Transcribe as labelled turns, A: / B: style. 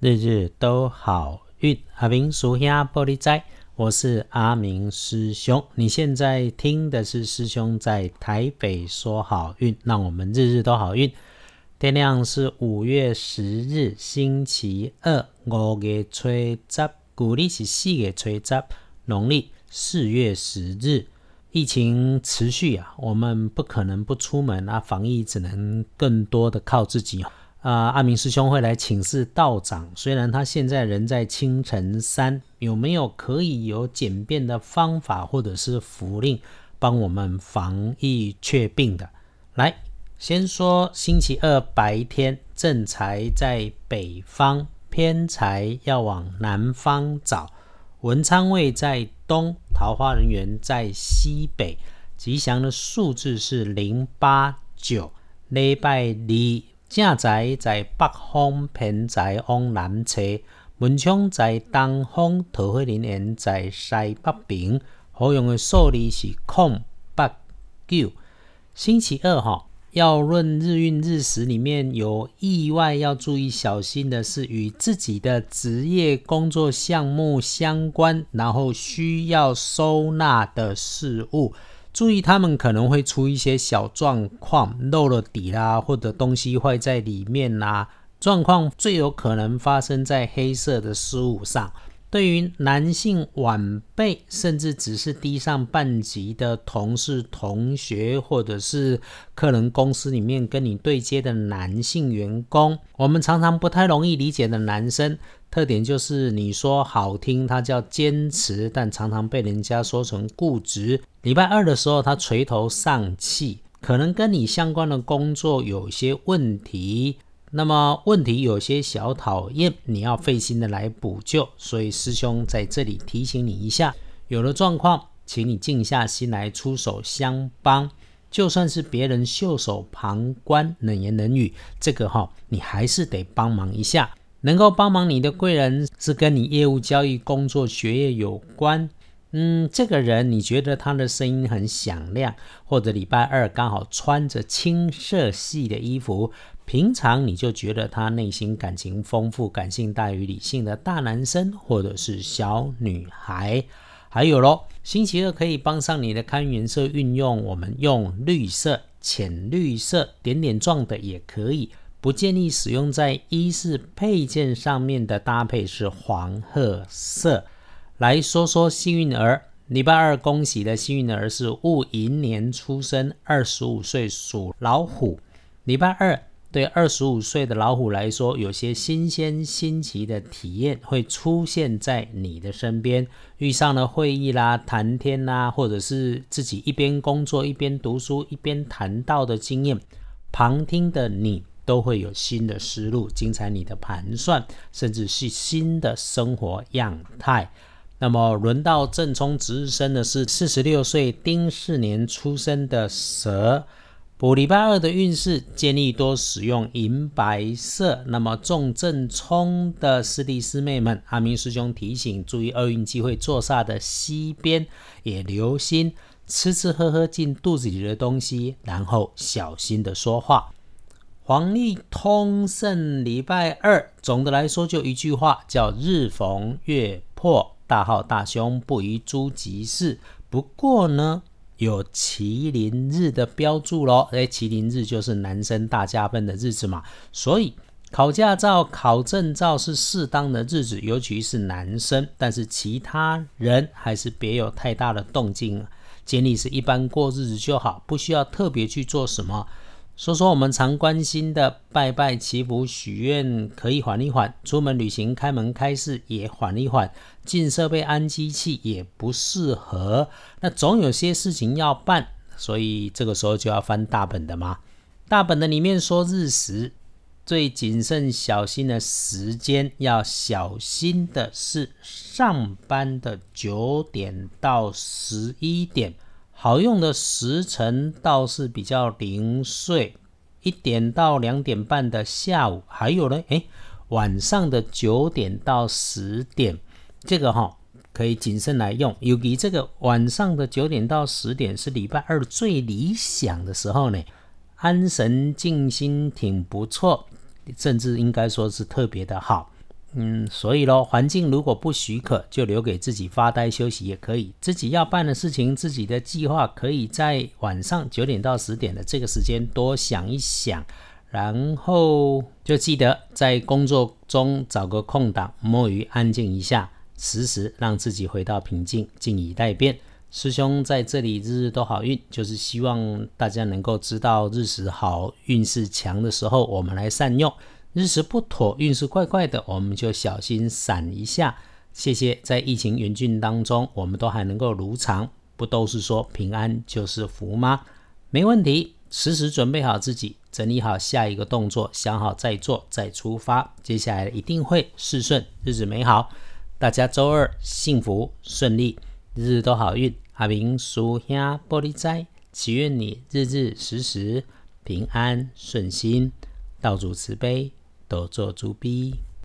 A: 日日都好运。阿明属下玻璃仔，我是阿明师兄。你现在听的是师兄在台北说好运，让我们日日都好运。天亮是五月十日，星期二，五月初十，古历是四月初十，农历四月十日。疫情持续啊，我们不可能不出门啊，防疫只能更多的靠自己啊。啊阿明师兄会来请示道长，虽然他现在人在青城山，有没有可以有简便的方法或者是符令帮我们防疫确病的？来，先说星期二白天，正财在北方，偏财要往南方找。文昌位在东，桃花人员在西北，吉祥的数字是零八九。礼拜二正宅在北方，偏财往南侧。文昌在东方，桃花人员在西北边。好用的数字是空八九。星期二哈。要论日运日时里面有意外要注意小心的是与自己的职业工作项目相关，然后需要收纳的事物，注意他们可能会出一些小状况，漏了底啦，或者东西坏在里面啦，状况最有可能发生在黑色的事物上。对于男性晚辈，甚至只是低上半级的同事、同学，或者是客人公司里面跟你对接的男性员工，我们常常不太容易理解的男生特点就是，你说好听，他叫坚持，但常常被人家说成固执。礼拜二的时候，他垂头丧气，可能跟你相关的工作有些问题。那么问题有些小讨厌，你要费心的来补救，所以师兄在这里提醒你一下，有了状况，请你静下心来出手相帮。就算是别人袖手旁观、冷言冷语，这个哈，你还是得帮忙一下。能够帮忙你的贵人是跟你业务、交易、工作、学业有关。嗯，这个人你觉得他的声音很响亮，或者礼拜二刚好穿着青色系的衣服。平常你就觉得他内心感情丰富、感性大于理性的大男生，或者是小女孩。还有咯，星期二可以帮上你的看颜色运用，我们用绿色、浅绿色、点点状的也可以。不建议使用在衣饰配件上面的搭配是黄褐色。来说说幸运儿，礼拜二恭喜的幸运儿是戊寅年出生，二十五岁属老虎。礼拜二。对二十五岁的老虎来说，有些新鲜新奇的体验会出现在你的身边。遇上了会议啦、谈天啦，或者是自己一边工作一边读书一边谈到的经验，旁听的你都会有新的思路，精彩你的盘算，甚至是新的生活样态。那么轮到正冲值日生的是四十六岁丁巳年出生的蛇。补礼拜二的运势，建议多使用银白色。那么重正冲的师弟师妹们，阿明师兄提醒注意，厄运机会坐煞的西边，也留心吃吃喝喝进肚子里的东西，然后小心的说话。黄历通胜礼拜二，总的来说就一句话，叫日逢月破，大好大凶，不宜诸吉事。不过呢。有麒麟日的标注喽，哎，麒麟日就是男生大加分的日子嘛，所以考驾照、考证照是适当的日子，尤其是男生，但是其他人还是别有太大的动静，建议是一般过日子就好，不需要特别去做什么。说说我们常关心的拜拜祈福许愿，可以缓一缓；出门旅行开门开市也缓一缓；进设备安机器也不适合。那总有些事情要办，所以这个时候就要翻大本的嘛。大本的里面说日时最谨慎小心的时间，要小心的是上班的九点到十一点。好用的时辰倒是比较零碎，一点到两点半的下午，还有呢，诶，晚上的九点到十点，这个哈可以谨慎来用。尤其这个晚上的九点到十点是礼拜二最理想的时候呢，安神静心挺不错，甚至应该说是特别的好。嗯，所以咯，环境如果不许可，就留给自己发呆休息也可以。自己要办的事情，自己的计划，可以在晚上九点到十点的这个时间多想一想，然后就记得在工作中找个空档，摸鱼安静一下，时时让自己回到平静，静以待变。师兄在这里日日都好运，就是希望大家能够知道日时好运势强的时候，我们来善用；日时不妥，运势怪怪的，我们就小心闪一下。谢谢，在疫情严峻当中，我们都还能够如常，不都是说平安就是福吗？没问题，时时准备好自己，整理好下一个动作，想好再做再出发，接下来一定会事顺，日子美好。大家周二幸福顺利。日日都好运，阿明叔兄玻璃斋，祈愿你日日时时平安顺心，道主慈悲，多做主笔。